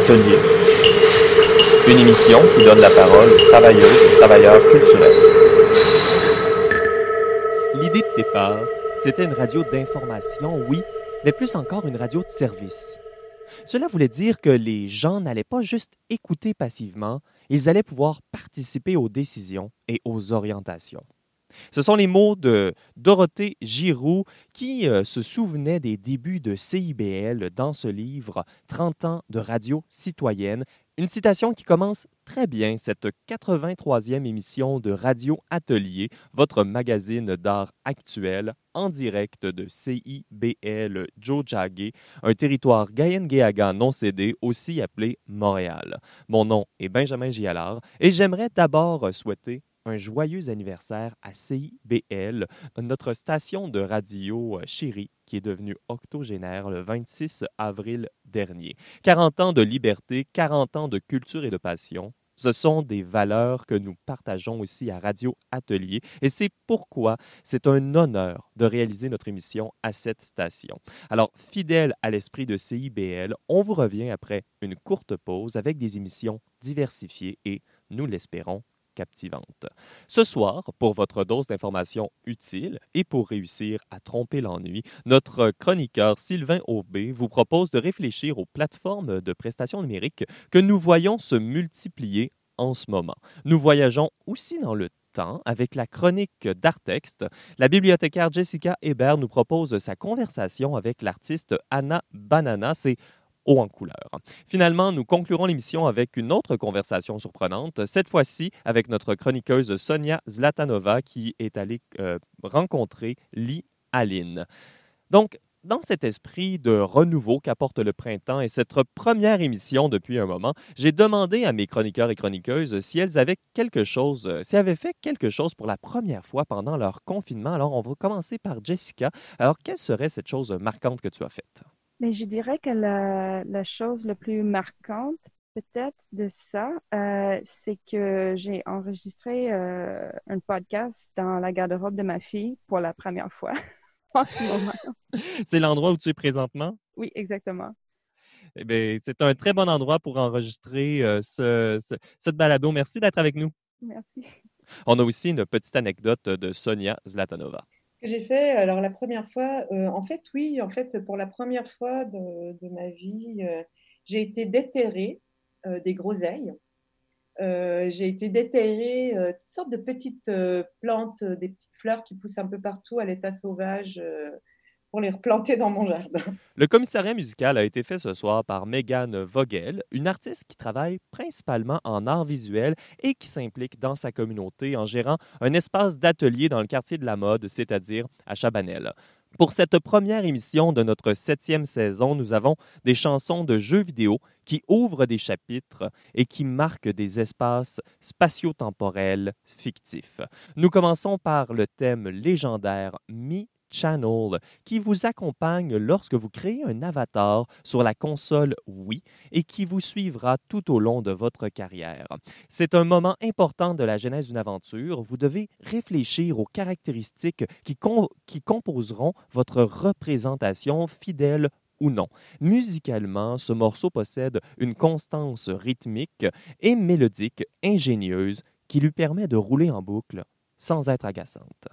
Atelier. Une émission qui donne la parole aux travailleuses et travailleurs culturels. L'idée de départ, c'était une radio d'information, oui, mais plus encore une radio de service. Cela voulait dire que les gens n'allaient pas juste écouter passivement, ils allaient pouvoir participer aux décisions et aux orientations. Ce sont les mots de Dorothée Giroux qui euh, se souvenait des débuts de CIBL dans ce livre 30 ans de radio citoyenne. Une citation qui commence très bien cette 83e émission de Radio Atelier, votre magazine d'art actuel en direct de CIBL Jojage, un territoire Gayen-Géaga non cédé, aussi appelé Montréal. Mon nom est Benjamin Gialard et j'aimerais d'abord souhaiter un joyeux anniversaire à CIBL, notre station de radio euh, chérie qui est devenue octogénaire le 26 avril dernier. 40 ans de liberté, 40 ans de culture et de passion. Ce sont des valeurs que nous partageons aussi à Radio Atelier et c'est pourquoi c'est un honneur de réaliser notre émission à cette station. Alors, fidèle à l'esprit de CIBL, on vous revient après une courte pause avec des émissions diversifiées et, nous l'espérons, Ce soir, pour votre dose d'informations utiles et pour réussir à tromper l'ennui, notre chroniqueur Sylvain Aubé vous propose de réfléchir aux plateformes de prestations numériques que nous voyons se multiplier en ce moment. Nous voyageons aussi dans le temps avec la chronique d'Artexte. La bibliothécaire Jessica Hébert nous propose sa conversation avec l'artiste Anna Banana. Haut en couleur. Finalement, nous conclurons l'émission avec une autre conversation surprenante, cette fois-ci avec notre chroniqueuse Sonia Zlatanova qui est allée euh, rencontrer Lee Aline. Donc, dans cet esprit de renouveau qu'apporte le printemps et cette première émission depuis un moment, j'ai demandé à mes chroniqueurs et chroniqueuses si elles avaient quelque chose, euh, si elles avaient fait quelque chose pour la première fois pendant leur confinement. Alors, on va commencer par Jessica. Alors, quelle serait cette chose marquante que tu as faite? Mais je dirais que la, la chose la plus marquante, peut-être, de ça, euh, c'est que j'ai enregistré euh, un podcast dans la garde-robe de ma fille pour la première fois en ce moment. c'est l'endroit où tu es présentement? Oui, exactement. Eh bien, c'est un très bon endroit pour enregistrer euh, ce, ce, cette balado. Merci d'être avec nous. Merci. On a aussi une petite anecdote de Sonia Zlatanova que j'ai fait, alors la première fois, euh, en fait, oui, en fait, pour la première fois de, ma vie, euh, j'ai été déterrée euh, des groseilles. j'ai été déterrée toutes sortes de petites plantes, des petites fleurs qui poussent un peu partout à l'état sauvage pour les replanter dans mon jardin. Le commissariat musical a été fait ce soir par Megan Vogel, une artiste qui travaille principalement en art visuel et qui s'implique dans sa communauté en gérant un espace d'atelier dans le quartier de la mode, c'est-à-dire à Chabanel. Pour cette première émission de notre septième saison, nous avons des chansons de jeux vidéo qui ouvrent des chapitres et qui marquent des espaces spatio-temporels fictifs. Nous commençons par le thème légendaire Mi Channel qui vous accompagne lorsque vous créez un avatar sur la console Wii et qui vous suivra tout au long de votre carrière. C'est un moment important de la genèse d'une aventure. Vous devez réfléchir aux caractéristiques qui, qui composeront votre représentation fidèle ou non. Musicalement, ce morceau possède une constance rythmique et mélodique ingénieuse qui lui permet de rouler en boucle sans être agaçante.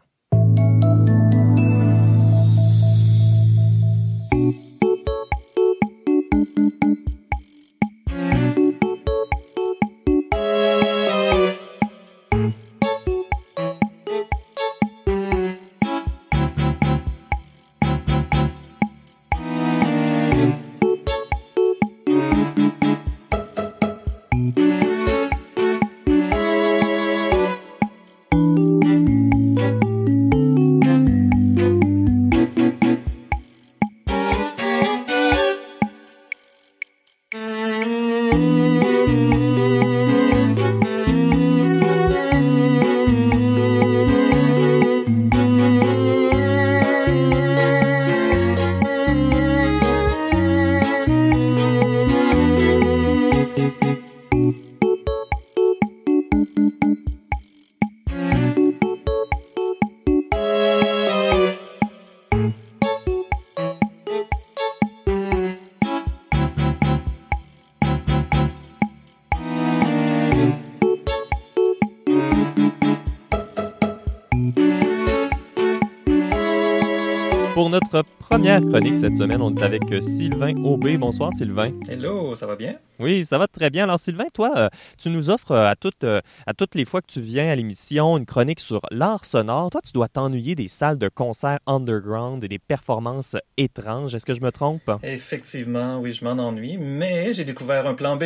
Pour notre première chronique cette semaine, on est avec Sylvain Aubé. Bonsoir Sylvain. Hello, ça va bien? Oui, ça va très bien. Alors Sylvain, toi, euh, tu nous offres euh, à toutes, euh, à toutes les fois que tu viens à l'émission une chronique sur l'art sonore. Toi, tu dois t'ennuyer des salles de concert underground et des performances étranges. Est-ce que je me trompe? Effectivement, oui, je m'en ennuie, mais j'ai découvert un plan B.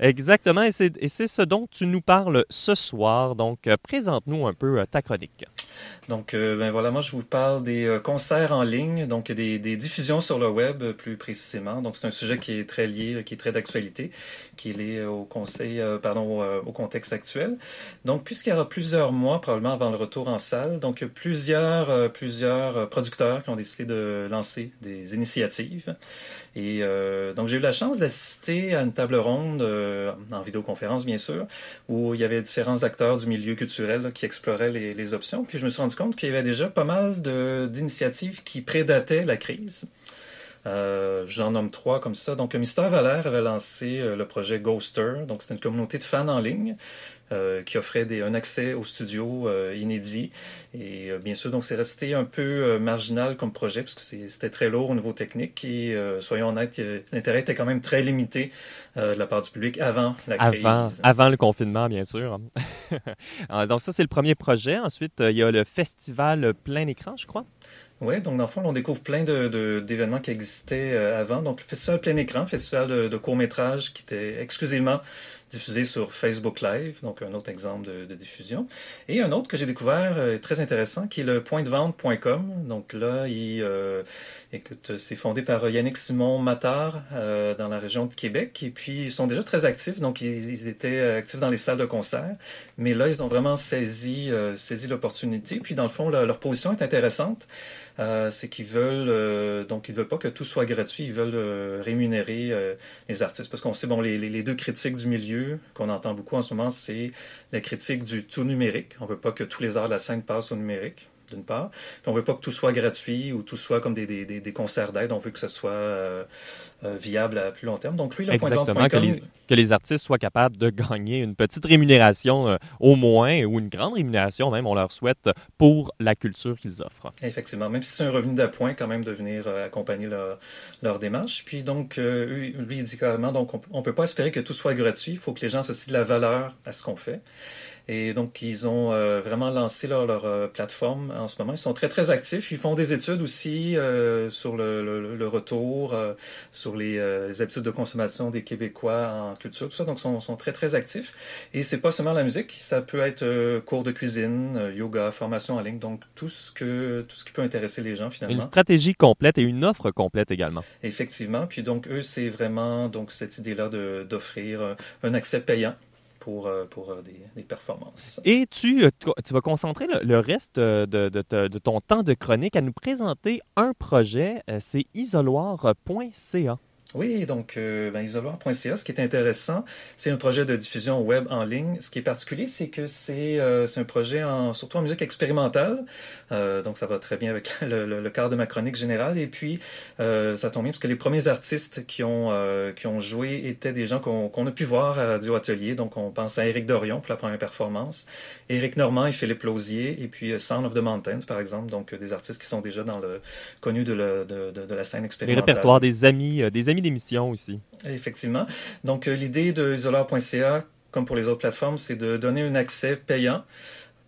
Exactement, et c'est ce dont tu nous parles ce soir. Donc, présente-nous un peu ta chronique. Donc, euh, ben voilà, moi je vous parle des euh, concerts en ligne, donc des, diffusions sur le web euh, plus précisément. Donc, c'est un sujet qui est très lié, qui est très d'actualité, qui est lié au conseil, pardon, au, contexte actuel. Donc, puisqu'il y aura plusieurs mois probablement avant le retour en salle, donc plusieurs, plusieurs producteurs qui ont décidé de lancer des initiatives. Et euh, donc, j'ai eu la chance d'assister à une table ronde, euh, en vidéoconférence bien sûr, où il y avait différents acteurs du milieu culturel qui exploraient les, options. Puis je me suis rendu compte qu'il y avait déjà pas mal d'initiatives qui prédataient la crise. Euh, J'en nomme trois comme ça. Donc, Mister Valère avait lancé le projet Ghoster. Donc, c'est une communauté de fans en ligne euh, qui offrait des, un accès au studio euh, inédit. Et euh, bien sûr, donc c'est resté un peu marginal comme projet parce que c'était très lourd au niveau technique. Et soyons honnêtes, l'intérêt était quand même très limité de la part du public avant la crise. Avant, avant le confinement, bien sûr. donc ça, c'est le premier projet. Ensuite, il y a le festival plein écran, je crois. Oui, donc dans le fond, on découvre plein d'événements de, qui existaient avant. Donc, le festival plein écran, festival de, de court-métrage qui était exclusivement diffusé sur Facebook Live, donc un autre exemple de, diffusion. Et un autre que j'ai découvert euh, très intéressant, qui est le pointdevente.com. Donc là, il, euh, écoute, c'est fondé par Yannick Simon Matard euh, dans la région de Québec. Et puis, ils sont déjà très actifs. Donc, ils, étaient actifs dans les salles de concert. Mais là, ils ont vraiment saisi, saisi l'opportunité. Puis, dans le fond, leur position est intéressante. Euh, c'est qu'ils veulent euh, donc ils veulent pas que tout soit gratuit, ils veulent euh, rémunérer les artistes. Parce qu'on sait bon les, les, deux critiques du milieu qu'on entend beaucoup en ce moment, c'est la critique du tout numérique. On veut pas que tous les arts de la scène passent au numérique d'une part. Puis on veut pas que tout soit gratuit ou tout soit comme des, des, des, concerts d'aide. On veut que ce soit euh, euh, viable à plus long terme. Donc lui, le Exactement, point que, les, que les artistes soient capables de gagner une petite rémunération euh, au moins ou une grande rémunération même, on leur souhaite, pour la culture qu'ils offrent. Effectivement, même si c'est un revenu d'appoint, quand même de venir accompagner leur, leur, démarche. Puis donc, lui, il dit carrément, donc on ne peut pas espérer que tout soit gratuit. Il faut que les gens associent de la valeur à ce qu'on fait. Et donc, ils ont euh, vraiment lancé leur, leur euh, plateforme en ce moment. Ils sont très, très actifs. Ils font des études aussi euh, sur le, le, retour, sur les, habitudes de consommation des Québécois en culture, tout ça. Donc, ils sont, sont très, très actifs. Et c'est pas seulement la musique. Ça peut être cours de cuisine, yoga, formation en ligne. Donc, tout ce, que, tout ce qui peut intéresser les gens, finalement. Une stratégie complète et une offre complète également. Effectivement. Puis donc, eux, c'est vraiment donc cette idée-là d'offrir un accès payant pour, euh, euh, des, performances. Et tu, euh, vas concentrer le, reste de, ton temps de chronique à nous présenter un projet, c'est isoloir.ca. Oui, donc euh, ben, isoloir.ca, ce qui est intéressant, c'est un projet de diffusion web en ligne. Ce qui est particulier, c'est que c'est euh, un projet en, surtout en musique expérimentale. Euh, donc ça va très bien avec le, le, cadre de ma chronique générale. Et puis, euh, ça tombe bien parce que les premiers artistes qui ont, euh, qui ont joué étaient des gens qu'on a pu voir à Radio Atelier. Donc on pense à Eric Dorion pour la première performance, Eric Normand et Philippe Lausier, et puis Sound of the Mountains, par exemple. Donc des artistes qui sont déjà dans le connus de, de, de, de la scène expérimentale. Les répertoires des amis, des amis d'émission aussi. Effectivement. Donc, euh, l'idée de isoleur.ca, comme pour les autres plateformes, c'est de donner un accès payant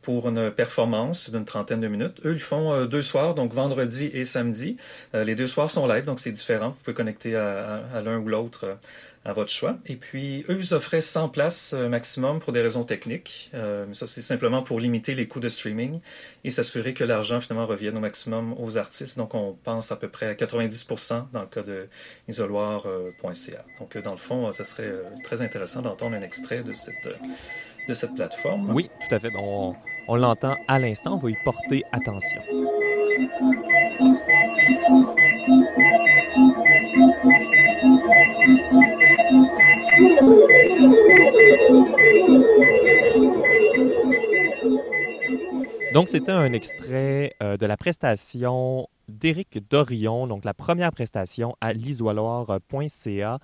pour une performance d'une trentaine de minutes. Eux, ils font euh, deux soirs, donc vendredi et samedi. Euh, les deux soirs sont live, donc c'est différent. Vous pouvez connecter à, l'un ou l'autre à votre choix. Et puis, eux, ils offraient 100 places maximum pour des raisons techniques. mais ça, c'est simplement pour limiter les coûts de streaming et s'assurer que l'argent, finalement, revienne au maximum aux artistes. Donc, on pense à peu près à 90% dans le cas de isoloir.ca. Donc, dans le fond, ce serait très intéressant d'entendre un extrait de cette de cette plateforme. Oui, tout à fait. On, on l'entend à l'instant, on va y porter attention. Donc, c'était un extrait euh, de la prestation d'Éric Dorion, donc la première prestation à l'isoloir.ca.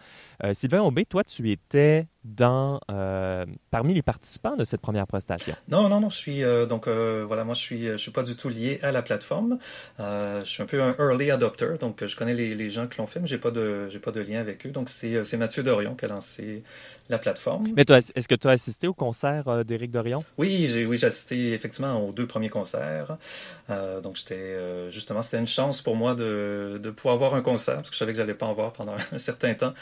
Euh, Sylvain Aubé, toi, tu étais dans, euh, parmi les participants de cette première prestation. Non, non, non, je suis euh, donc voilà, moi je suis, je suis pas du tout lié à la plateforme. je suis un peu un early adopter, donc je connais les, les gens qui l'ont fait, mais j'ai pas de, j'ai pas de lien avec eux. Donc c'est, Mathieu Dorion qui a lancé la plateforme. Mais toi, est-ce que tu as assisté au concert d'Éric Dorion? Oui, j'ai, oui, assisté effectivement aux deux premiers concerts. donc j'étais justement, c'était une chance pour moi de, de pouvoir voir un concert parce que je savais que j'allais pas en voir pendant un certain temps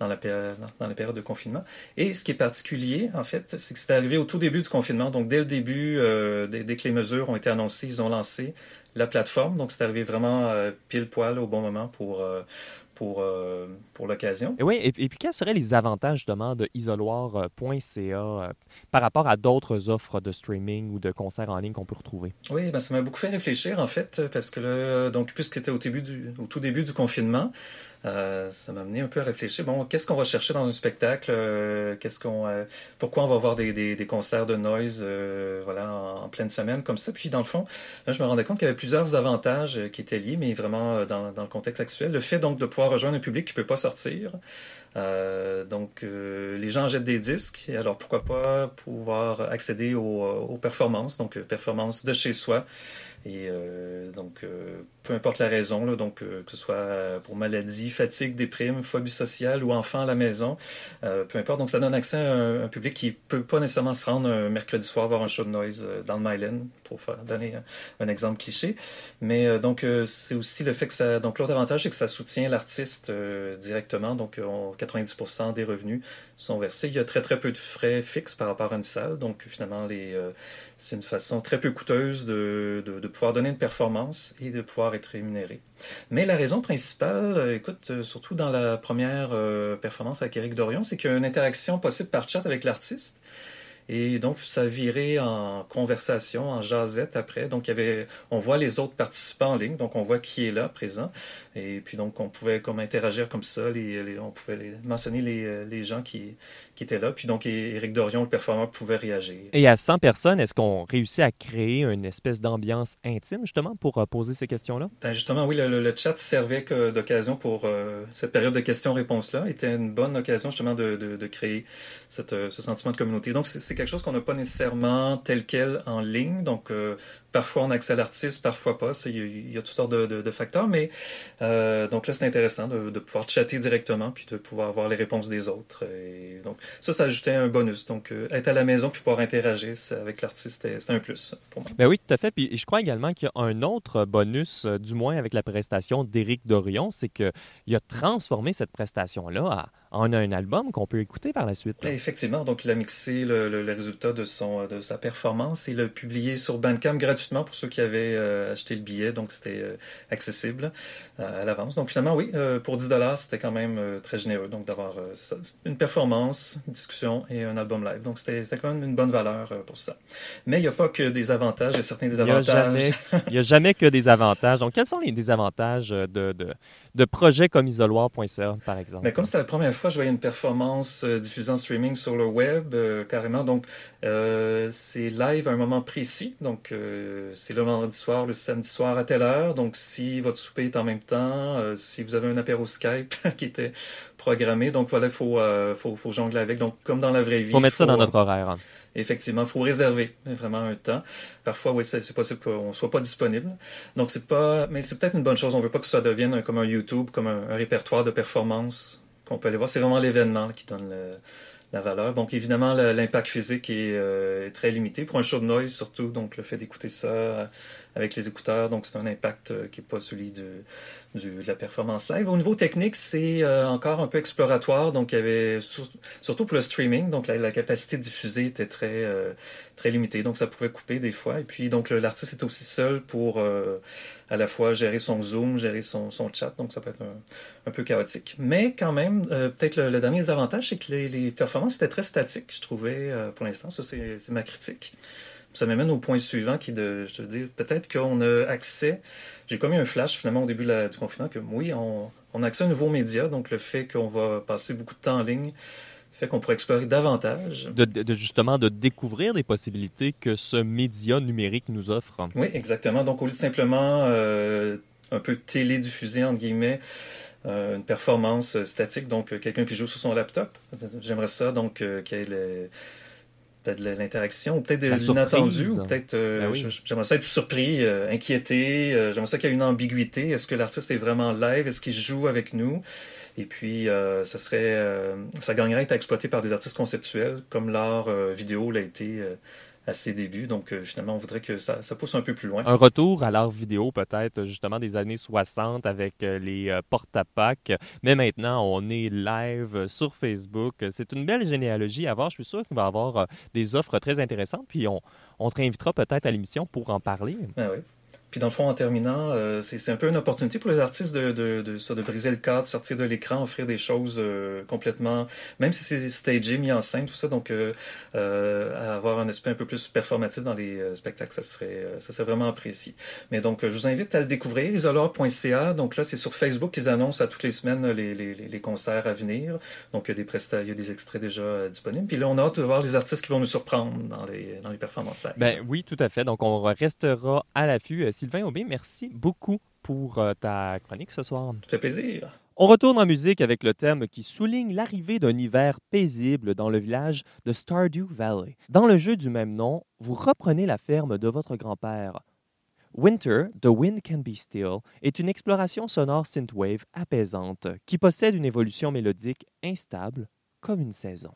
dans la, période, dans la période de confinement. Et ce qui est particulier, en fait, c'est que c'est arrivé au tout début du confinement. Donc, dès le début, euh, dès, que les mesures ont été annoncées, ils ont lancé la plateforme. Donc, c'est arrivé vraiment euh, pile poil au bon moment pour, euh, pour, pour l'occasion. Et oui, et, puis quels seraient les avantages justement de isoloir.ca par rapport à d'autres offres de streaming ou de concerts en ligne qu'on peut retrouver? Oui, ben, ça m'a beaucoup fait réfléchir en fait, parce que là, donc, puisque c'était au, début du, au tout début du confinement, euh, ça m'a amené un peu à réfléchir. Bon, qu'est-ce qu'on va chercher dans un spectacle? Euh, Qu'est-ce qu'on, euh, pourquoi on va avoir des, concerts de noise, voilà, en, pleine semaine comme ça? Puis dans le fond, là, je me rendais compte qu'il y avait plusieurs avantages qui étaient liés, mais vraiment dans, le contexte actuel, le fait donc de pouvoir rejoindre un public qui peut pas sortir. donc, les gens jettent des disques, alors pourquoi pas pouvoir accéder aux, aux performances, donc performances de chez soi. Et donc, peu importe la raison, donc euh, que ce soit pour maladie, fatigue, déprime, phobie sociale ou enfant à la maison, peu importe. Donc, ça donne accès à un, public qui peut pas nécessairement se rendre un mercredi soir voir un show de noise dans le Myland, pour faire, donner un, exemple cliché. Mais donc, c'est aussi le fait que ça. Donc, l'autre avantage, c'est que ça soutient l'artiste directement. Donc, 90% des revenus sont versés. Il y a très très peu de frais fixes par rapport à une salle. Donc, finalement, c'est une façon très peu coûteuse de, pouvoir donner une performance et de pouvoir être rémunéré. Mais la raison principale, euh, écoute, euh, surtout dans la première euh, performance avec Eric Dorion, c'est qu'il y a une interaction possible par chat avec l'artiste. Et donc, ça virait en conversation, en jasette après. Donc, on voit les autres participants en ligne, donc on voit qui est là, présent. Et puis, donc, on pouvait comme interagir comme ça. On pouvait mentionner les gens qui, qui était là. Puis donc, Éric Dorion, le performeur, pouvait réagir. Et à 100 personnes, est-ce qu'on réussit à créer une espèce d'ambiance intime, justement, pour euh, poser ces questions-là? Ben justement, oui, le, chat servait d'occasion pour euh, cette période de questions-réponses-là. était une bonne occasion, justement, de, de, créer cette, euh, ce sentiment de communauté. Donc, c'est quelque chose qu'on n'a pas nécessairement tel quel en ligne. Donc, Parfois, on accède à l'artiste, parfois pas. Il y, a toutes sortes de, facteurs. Mais euh, donc là, c'est intéressant de, pouvoir chatter directement puis de pouvoir avoir les réponses des autres. Et donc ça, ça ajoutait un bonus. Donc euh, être à la maison puis pouvoir interagir avec l'artiste, c'était un plus pour moi. Ben oui, tout à fait. Puis je crois également qu'il y a un autre bonus, euh, du moins avec la prestation d'Éric Dorion, c'est qu'il a transformé cette prestation-là en un album qu'on peut écouter par la suite. Effectivement. Donc il a mixé le, le, résultat de, son, de sa performance et l'a publié sur Bandcamp gratuitement pour ceux qui avaient euh, acheté le billet, donc c'était euh, accessible euh, à l'avance. Donc finalement, oui, pour 10 dollars, c'était quand même très généreux, donc d'avoir une performance, une discussion et un album live. Donc c'était quand même une bonne valeur pour ça. Mais il n'y a pas que des avantages, il y a certains désavantages. Il n'y a, jamais que des avantages. Donc quels sont les désavantages de, de, de projets comme isoloir.ca, par exemple? Mais comme c'était la première fois que je voyais une performance diffusée en streaming sur le web, carrément, donc c'est live à un moment précis, donc c'est le vendredi soir, le samedi soir à telle heure. Donc, si votre souper est en même temps, euh, si vous avez un apéro Skype qui était programmé, donc voilà, il faut, euh, faut, faut, jongler avec. Donc, comme dans la vraie vie. faut mettre ça dans notre horaire. Hein. Effectivement, il faut réserver vraiment un temps. Parfois, oui, c'est possible qu'on ne soit pas disponible. Donc, c'est pas, mais c'est peut-être une bonne chose. On veut pas que ça devienne comme un YouTube, comme un, répertoire de performance qu'on peut aller voir. C'est vraiment l'événement qui donne la valeur. Donc évidemment, l'impact physique euh, est, très limité pour un show de noise surtout. Donc le fait d'écouter ça avec les écouteurs, donc c'est un impact euh, qui n'est pas celui de, la performance live. Au niveau technique, c'est encore un peu exploratoire. Donc il y avait surtout pour le streaming, donc la, capacité de diffuser était très très limitée. Donc ça pouvait couper des fois. Et puis donc l'artiste est aussi seul pour à la fois gérer son Zoom, gérer son, chat, donc ça peut être un, peu chaotique. Mais quand même, euh, peut-être le, dernier avantage, c'est que les, performances étaient très statiques, je trouvais, euh, pour l'instant. Ça, c'est ma critique. Ça m'amène au point suivant qui de, je te dis, peut-être qu'on a accès, j'ai commis un flash finalement au début du confinement, que oui, on, on a accès à un nouveau média, donc le fait qu'on va passer beaucoup de temps en ligne, fait qu'on pourrait explorer davantage. De, justement, de découvrir des possibilités que ce média numérique nous offre. Oui, exactement. Donc, au lieu de simplement euh, un peu télédiffuser, entre guillemets, une performance statique, donc quelqu'un qui joue sur son laptop. J'aimerais ça, donc qu'il y ait peut-être l'interaction, ou peut-être de l'inattendu, ou peut-être ben j'aimerais ça être surpris, inquiété, j'aimerais ça qu'il y ait une ambiguïté. Est-ce que l'artiste est vraiment live? Est-ce qu'il joue avec nous? Et puis, ça serait, ça gagnerait à être exploité par des artistes conceptuels, comme l'art vidéo l'a été à ses débuts. Donc, euh, finalement, on voudrait que ça, ça, pousse un peu plus loin. Un retour à l'art vidéo, peut-être, justement, des années 60 avec euh, les euh, porte-à-pack. Mais maintenant, on est live sur Facebook. C'est une belle généalogie à voir. Je suis sûr qu'il va y avoir des offres très intéressantes. Puis, on, on te réinvitera peut-être à l'émission pour en parler. Ah oui. Puis dans le fond, en terminant, euh, c'est un peu une opportunité pour les artistes de, de, de, de briser le cadre, sortir de l'écran, offrir des choses euh, complètement, même si c'est stagé, mis en scène, tout ça, donc euh, euh avoir un aspect un peu plus performatif dans les spectacles, ça serait, ça serait vraiment apprécié. Mais donc, je vous invite à le découvrir, isolore.ca. Donc là, c'est sur Facebook qu'ils annoncent à toutes les semaines les, les, les concerts à venir. Donc il y a des prestats, il y a des extraits déjà disponibles. Puis là, on a hâte de voir les artistes qui vont nous surprendre dans les, dans les performances live. Ben oui, tout à fait. Donc on restera à l'affût. Sylvain Aubé, merci beaucoup pour euh, ta chronique ce soir. Ça fait plaisir. On retourne en musique avec le thème qui souligne l'arrivée d'un hiver paisible dans le village de Stardew Valley. Dans le jeu du même nom, vous reprenez la ferme de votre grand-père. Winter, The Wind Can Be Still, est une exploration sonore synthwave apaisante qui possède une évolution mélodique instable comme une saison.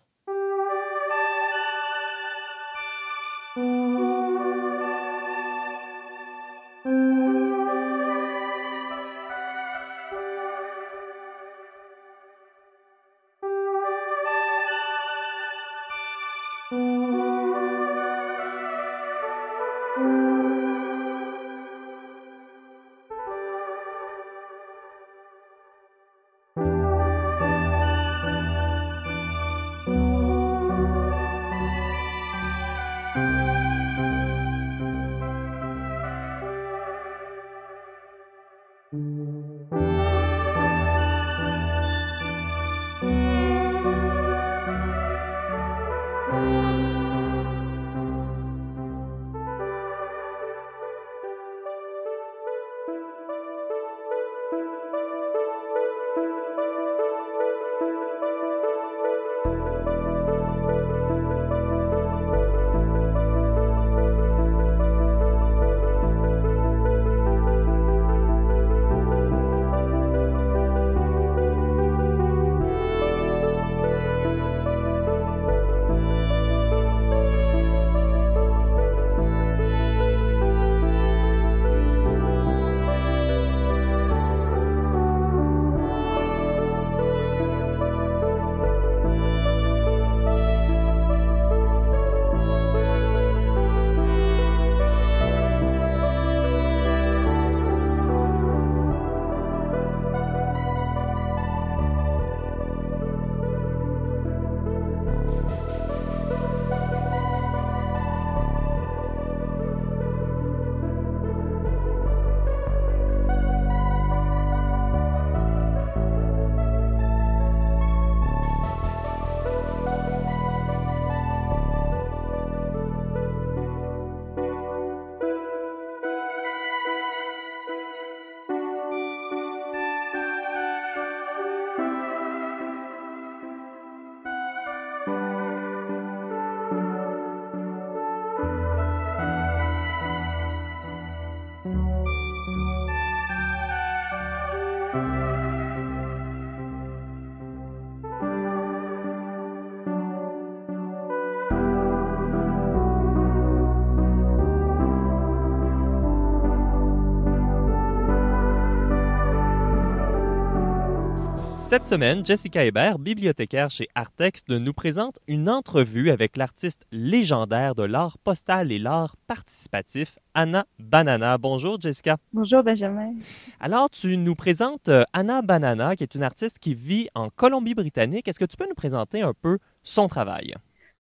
Cette semaine, Jessica Hébert, bibliothécaire chez Artex, nous présente une entrevue avec l'artiste légendaire de l'art postal et l'art participatif, Anna Banana. Bonjour Jessica. Bonjour Benjamin. Alors, tu nous présentes euh, Anna Banana, qui est une artiste qui vit en Colombie-Britannique. Est-ce que tu peux nous présenter un peu son travail?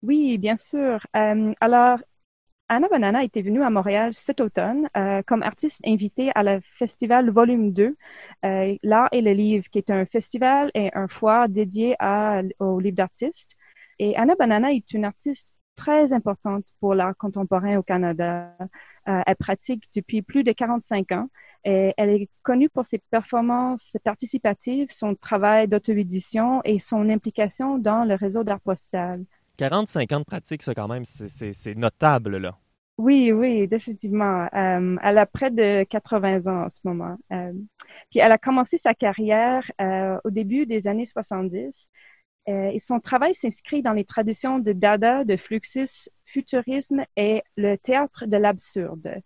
Oui, bien sûr. Euh, alors, Anna Banana était venue à Montréal cet automne euh, comme artiste invitée à le festival Volume 2, euh, L'art et le livre, qui est un festival et un foire dédié à, aux livres d'artistes. Et Anna Banana est une artiste très importante pour l'art contemporain au Canada. elle pratique depuis plus de 45 ans et elle est connue pour ses performances participatives, son travail d'auto-édition et son implication dans le réseau d'art postal. 45 ans de pratique, ça quand même, c'est notable là. Oui, oui, définitivement. Euh, elle a près de 80 ans en ce moment. Euh, puis elle a commencé sa carrière euh, au début des années 70 et son travail s'inscrit dans les traditions de Dada, de Fluxus, futurisme et le théâtre de l'absurde.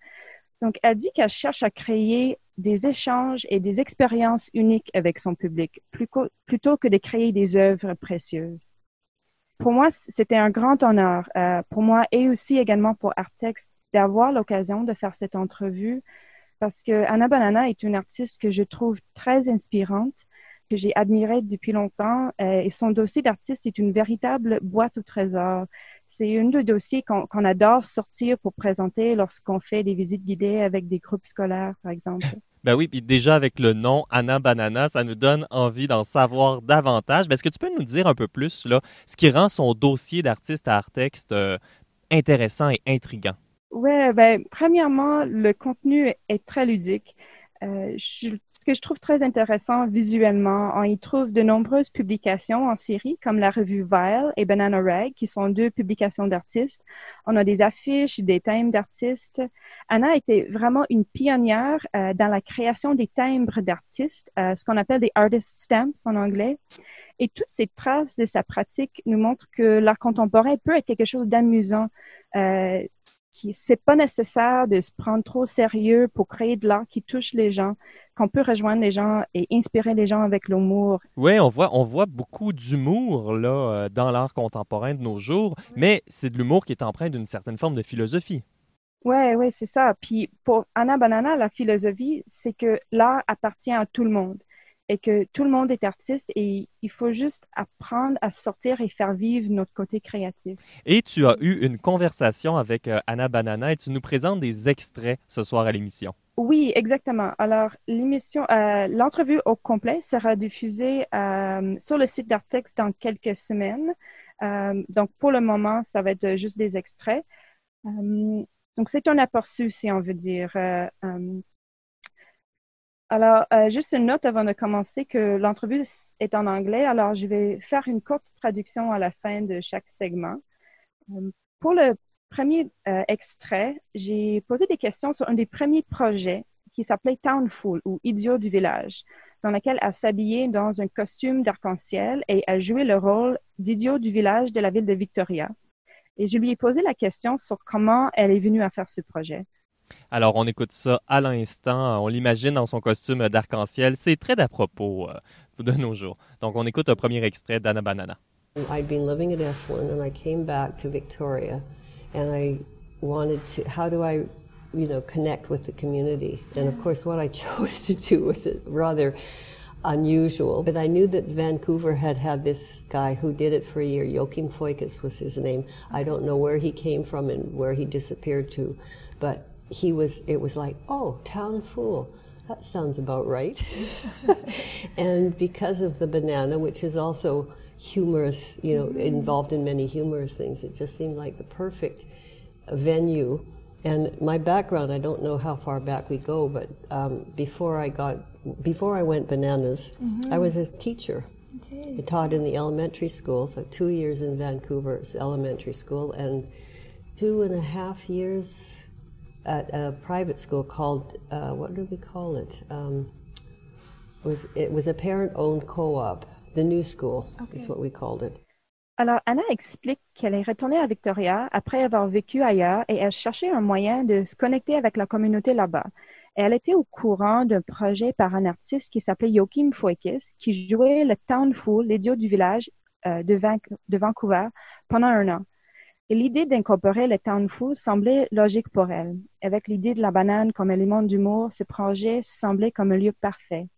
Donc, elle dit qu'elle cherche à créer des échanges et des expériences uniques avec son public, plutôt que de créer des œuvres précieuses pour moi, c'était un grand honneur euh, pour moi et aussi également pour Artex d'avoir l'occasion de faire cette entrevue parce que Anna Banana est une artiste que je trouve très inspirante, que j'ai admirée depuis longtemps euh, et son dossier d'artiste est une véritable boîte au trésor. C'est une des dossiers qu'on adore sortir pour présenter lorsqu'on fait des visites guidées avec des groupes scolaires, par exemple. Ben oui, puis déjà avec le nom Anna Banana, ça nous donne envie d'en savoir davantage. Ben, est-ce que tu peux nous dire un peu plus là, ce qui rend son dossier d'artiste à Artexte euh, intéressant et intrigant? Oui, ben, premièrement, le contenu est très ludique. Euh, ce que je trouve très intéressant visuellement, on y trouve de nombreuses publications en série, comme la revue Vile et Banana Rag, qui sont deux publications d'artistes. On a des affiches, des thèmes d'artistes. Anna était vraiment une pionnière euh, dans la création des timbres d'artistes, euh, ce qu'on appelle des artist stamps en anglais. Et toutes ces traces de sa pratique nous montrent que l'art contemporain peut être quelque chose d'amusant. Qui c'est pas nécessaire de se prendre trop sérieux pour créer de l'art qui touche les gens, qu'on peut rejoindre les gens et inspirer les gens avec l'humour. Oui, on voit, on voit beaucoup d'humour là euh, dans l'art contemporain de nos jours, mais c'est de l'humour qui est empreint d'une certaine forme de philosophie. Oui, oui, c'est ça. Puis pour Anna Banana, la philosophie, c'est que l'art appartient à tout le monde et que tout le monde est artiste et il faut juste apprendre à sortir et faire vivre notre côté créatif. Et tu as eu une conversation avec euh, Anna Banana et tu nous présentes des extraits ce soir à l'émission. Oui, exactement. Alors, l'émission, euh, l'entrevue au complet sera diffusée euh, sur le site d'Artex dans quelques semaines. donc, pour le moment, ça va être juste des extraits. donc, c'est un aperçu, si on veut dire. Alors, euh, juste une note avant de commencer que l'entrevue est en anglais. Alors, je vais faire une courte traduction à la fin de chaque segment. Euh, pour le premier euh, extrait, j'ai posé des questions sur un des premiers projets qui s'appelait Townful ou Idiot du village, dans lequel elle s'habillait dans un costume d'arc-en-ciel et a joué le rôle d'idiot du village de la ville de Victoria. Et je lui ai posé la question sur comment elle est venue à faire ce projet. Alors, on écoute ça à l'instant. On l'imagine dans son costume d'arc-en-ciel. C'est très d'à propos euh, de nos jours. Donc, on écoute un premier extrait d'Anna Banana. I'd been living at Esalen and I came back to Victoria and I wanted to, how do I, you know, connect with the community? And of course, what I chose to do was rather unusual. But I knew that Vancouver had had this guy who did it for a year. Joachim Foikes was his name. I don't know where he came from and where he disappeared to, but he was, it was like, oh, town fool. That sounds about right. and because of the banana, which is also humorous, you know, mm-hmm. involved in many humorous things, it just seemed like the perfect venue. And my background, I don't know how far back we go, but um, before I got, before I went bananas, mm-hmm. I was a teacher. Okay. I taught in the elementary school, so two years in Vancouver's elementary school, and two and a half years at a private school called uh, what do we call it? Um, was it was a parent-owned co-op. The New School okay. is what we called it. Alors, Anna explique qu'elle est retournée à Victoria après avoir vécu ailleurs et elle cherchait un moyen de se connecter avec la communauté là-bas. Elle était au courant d'un projet par un artiste qui s'appelait Joachim Foikis, qui jouait le Town Fool, l'idiot du village euh, de, Van de Vancouver, pendant un an. Et l'idée d'incorporer le town food semblait logique pour elle. Avec l'idée de la banane comme élément d'humour, ce projet semblait comme un lieu parfait.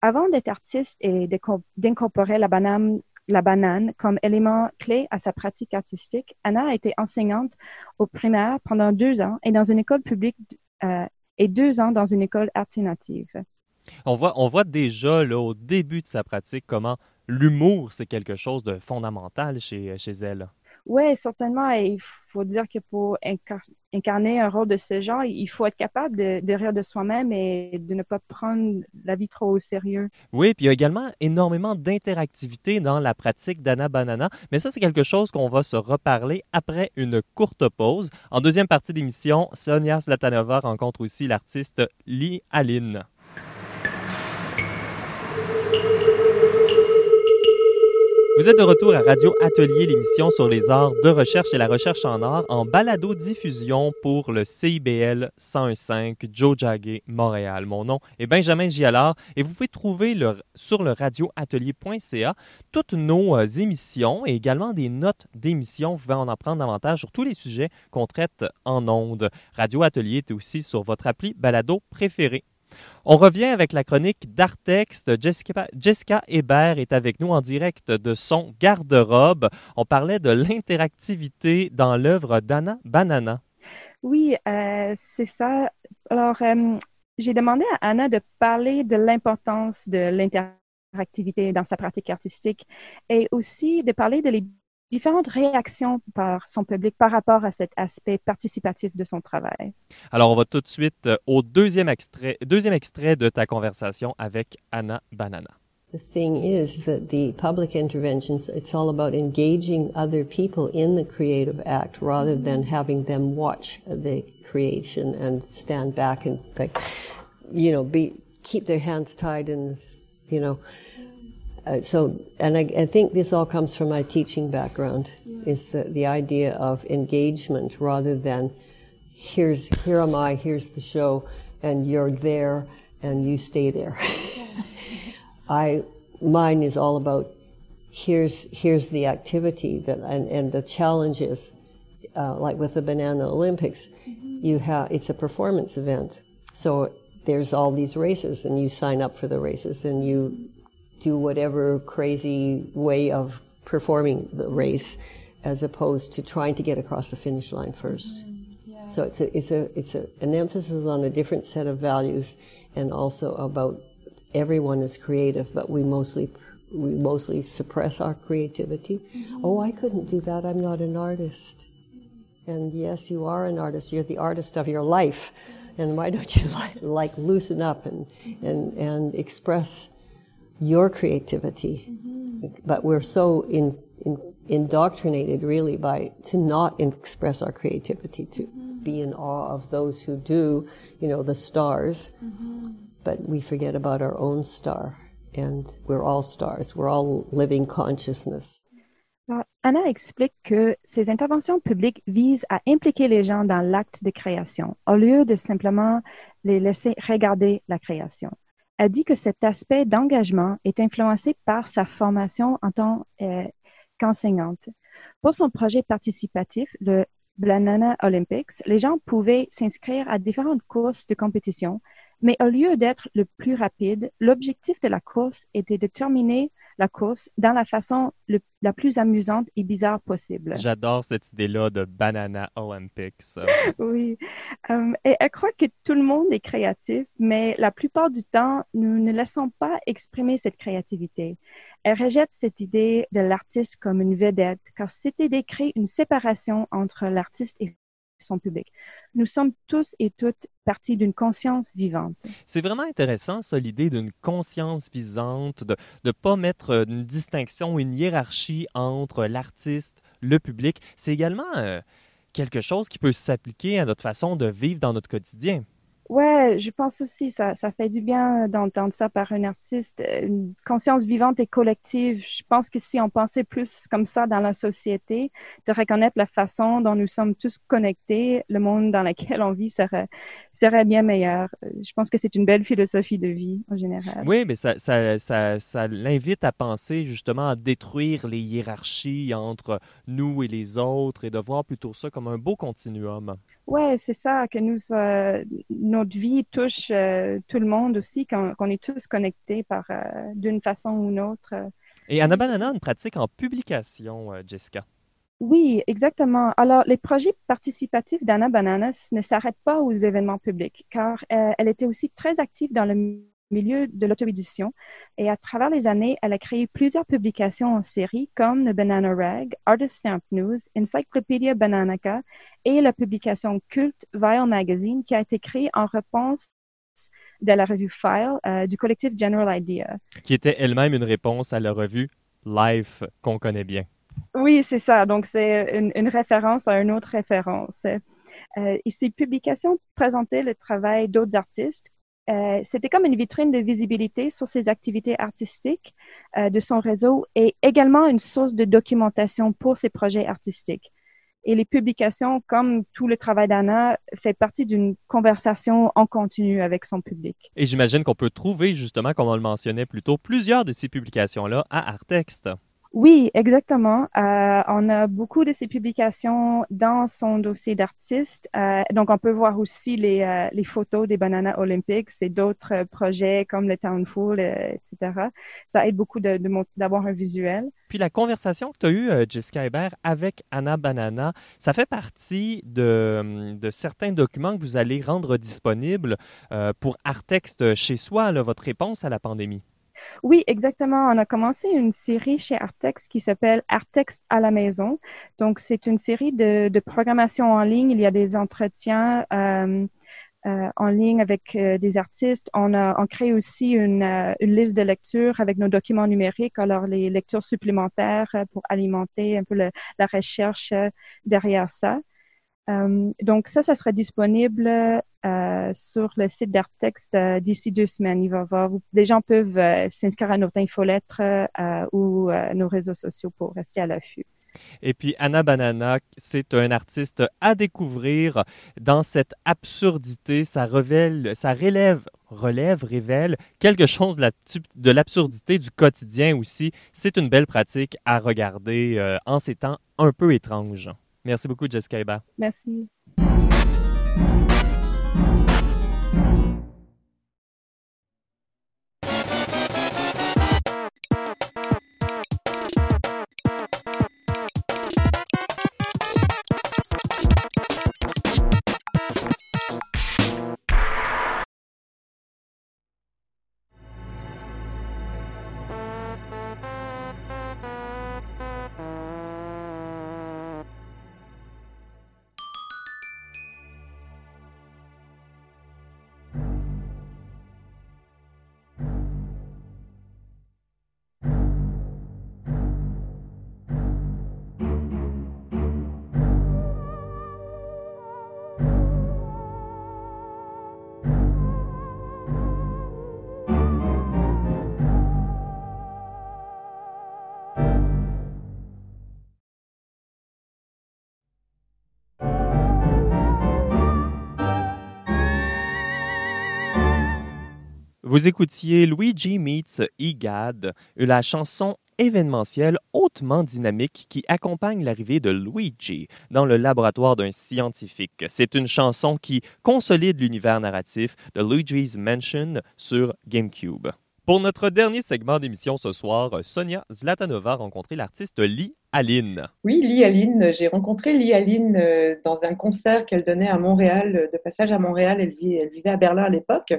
Avant d'être artiste et d'incorporer la banane, comme élément clé à sa pratique artistique, Anna a été enseignante au primaire pendant deux ans et dans une école publique euh, et deux ans dans une école alternative. On voit, déjà au début de sa pratique comment l'humour, c'est quelque chose de fondamental chez elle. Oui, certainement. Il faut dire que pour incarner un rôle de ce genre, il faut être capable de, rire de soi-même et de ne pas prendre la vie trop au sérieux. Oui, puis il y a également énormément d'interactivité dans la pratique d'Anna Banana. Mais ça, c'est quelque chose qu'on va se reparler après une courte pause. En deuxième partie d'émission, Sonia Slatanova rencontre aussi l'artiste Lee Aline. Vous êtes de retour à Radio Atelier, l'émission sur les arts de recherche et la recherche en arts, en balado-diffusion pour le CIBL 101.5 Joe Jagger, Montréal. Mon nom est Benjamin Gialard et vous pouvez trouver sur le radioatelier.ca toutes nos euh, émissions et également des notes d'émissions. Vous pouvez en apprendre davantage sur tous les sujets qu'on traite en ondes. Radio Atelier est aussi sur votre appli balado préférée. On revient avec la chronique. Jessica, Jessica Hébert est avec nous en direct de son garde-robe. On parlait de l'interactivité dans l'œuvre d'Anna Banana. Oui, euh, c'est ça. Alors, euh, j'ai demandé à Anna de parler de l'importance de l'interactivité dans sa pratique artistique et aussi de parler de les différentes réactions par son public par rapport à cet aspect participatif de son travail. Alors, on va tout de suite euh, au deuxième extrait, deuxième extrait de ta conversation avec Anna Banana. The thing is that the public interventions, it's all about engaging other people in the creative act rather than having them watch the creation and stand back and like, you know, be, keep their hands tied and, you know, uh, so, and I, I, think this all comes from my teaching background, is the, the idea of engagement rather than here's here am I, here's the show, and you're there and you stay there. I mine is all about here's here's the activity that and, and the challenges, uh, like with the Banana Olympics, mm-hmm. you have it's a performance event, so there's all these races and you sign up for the races and you do whatever crazy way of performing the race as opposed to trying to get across the finish line 1st mm-hmm. yeah. So it's a, it's a, it's a, an emphasis on a different set of values and also about everyone is creative, but we mostly, we mostly suppress our creativity. Mm-hmm. Oh, I couldn't do that. I'm not an artist. And yes, you are an artist. You're the artist of your life. And why don't you like, like loosen up and, and, and express your creativity. Mm-hmm. But we're so in, in, indoctrinated really by to not express our creativity, to mm-hmm. be in awe of those who do, you know, the stars. Mm-hmm. But we forget about our own star. And we're all stars. We're all living consciousness. Anna explique que ces interventions publiques visent à impliquer les gens dans l'acte de création, au lieu de simplement les laisser regarder la création a dit que cet aspect d'engagement est influencé par sa formation en tant euh, qu'enseignante. Pour son projet participatif, le Banana Olympics, les gens pouvaient s'inscrire à différentes courses de compétition, mais au lieu d'être le plus rapide, l'objectif de la course était de terminer la course dans la façon la plus amusante et bizarre possible. J'adore cette idée-là de Banana Olympics. oui. Euh, et elle croit que tout le monde est créatif, mais la plupart du temps, nous ne laissons pas exprimer cette créativité. Elle rejette cette idée de l'artiste comme une vedette, car cette idée crée une séparation entre l'artiste et Nous sommes tous et toutes partie d'une conscience vivante. C'est vraiment intéressant, ça, l'idée d'une conscience vivante, de ne pas mettre une distinction, une hiérarchie entre l'artiste, le public. C'est également euh, quelque chose qui peut s'appliquer à notre façon de vivre dans notre quotidien. Ouais, je pense aussi ça, ça fait du bien d'entendre ça par un artiste, une conscience vivante et collective. Je pense que si on pensait plus comme ça dans la société, de reconnaître la façon dont nous sommes tous connectés, le monde dans lequel on vit serait, serait bien meilleur. Je pense que c'est une belle philosophie de vie en général. Oui, mais ça, ça, ça, ça l'invite à penser justement à détruire les hiérarchies entre nous et les autres et de voir plutôt ça comme un beau continuum. Ouais, c'est ça, que nous, euh, notre vie touche euh, tout le monde aussi, qu'on est tous connectés par euh, d'une façon ou une autre. Et Anna Banana une pratique en publication, Jessica. Oui, exactement. Alors, les projets participatifs d'Anna Bananas ne s'arrêtent pas aux événements publics, car elle était aussi très active dans le milieu de l'auto-édition et à travers les années, elle a créé plusieurs publications en série comme The Banana Rag, Artist Stamp News, Encyclopedia Bananica et la publication culte Vile Magazine qui a été créée en réponse de la revue File euh, du collectif General Idea. Qui était elle-même une réponse à la revue Life qu'on connaît bien. Oui, c'est ça. Donc, c'est une, référence à une autre référence. Euh, et ces publications présentaient le travail d'autres artistes euh, c'était comme une vitrine de visibilité sur ses activités artistiques euh, de son réseau et également une source de documentation pour ses projets artistiques. Et les publications, comme tout le travail d'Anna, fait partie d'une conversation en continu avec son public. Et j'imagine qu'on peut trouver, justement, comme on le mentionnait plus tôt, plusieurs de ces publications-là à Artext. Oui, exactement. Euh, on a beaucoup de ces publications dans son dossier d'artiste. Euh, donc, on peut voir aussi les, euh, photos des bananas olympiques et d'autres projets comme le Town Full, etc. Ça aide beaucoup d'avoir de, un visuel. Puis la conversation que tu as eue, Jessica Hébert, avec Anna Banana, ça fait partie de, de certains documents que vous allez rendre disponibles pour Artext chez soi, votre réponse à la pandémie? Oui, exactement. On a commencé une série chez Artex qui s'appelle Artex à la maison. Donc, c'est une série de, programmation en ligne. Il y a des entretiens euh, euh, en ligne avec euh, des artistes. On a on crée aussi une, liste de lecture avec nos documents numériques, alors les lectures supplémentaires pour alimenter un peu la recherche derrière ça. Euh, donc ça, ça sera disponible euh, sur le site d'Artext euh, d'ici deux semaines. Il va voir, les gens peuvent s'inscrire à notre infolettre ou nos réseaux sociaux pour rester à l'affût. Et puis Anna Banana, c'est un artiste à découvrir dans cette absurdité. Ça révèle, ça relève, relève, révèle quelque chose de l'absurdité du quotidien aussi. C'est une belle pratique à regarder en ces temps un peu étranges. Merci beaucoup, Jessica Hébert. Merci. Vous écoutiez Luigi Meets Egad, la chanson événementielle hautement dynamique qui accompagne l'arrivée de Luigi dans le laboratoire d'un scientifique. C'est une chanson qui consolide l'univers narratif de Luigi's Mansion sur GameCube. Pour notre dernier segment d'émission ce soir, Sonia Zlatanova a rencontré l'artiste Lee Aline. Oui, Lee Aline. J'ai rencontré Lee Aline euh, dans un concert qu'elle donnait à Montréal, de passage à Montréal. Elle, vivait à Berlin à l'époque.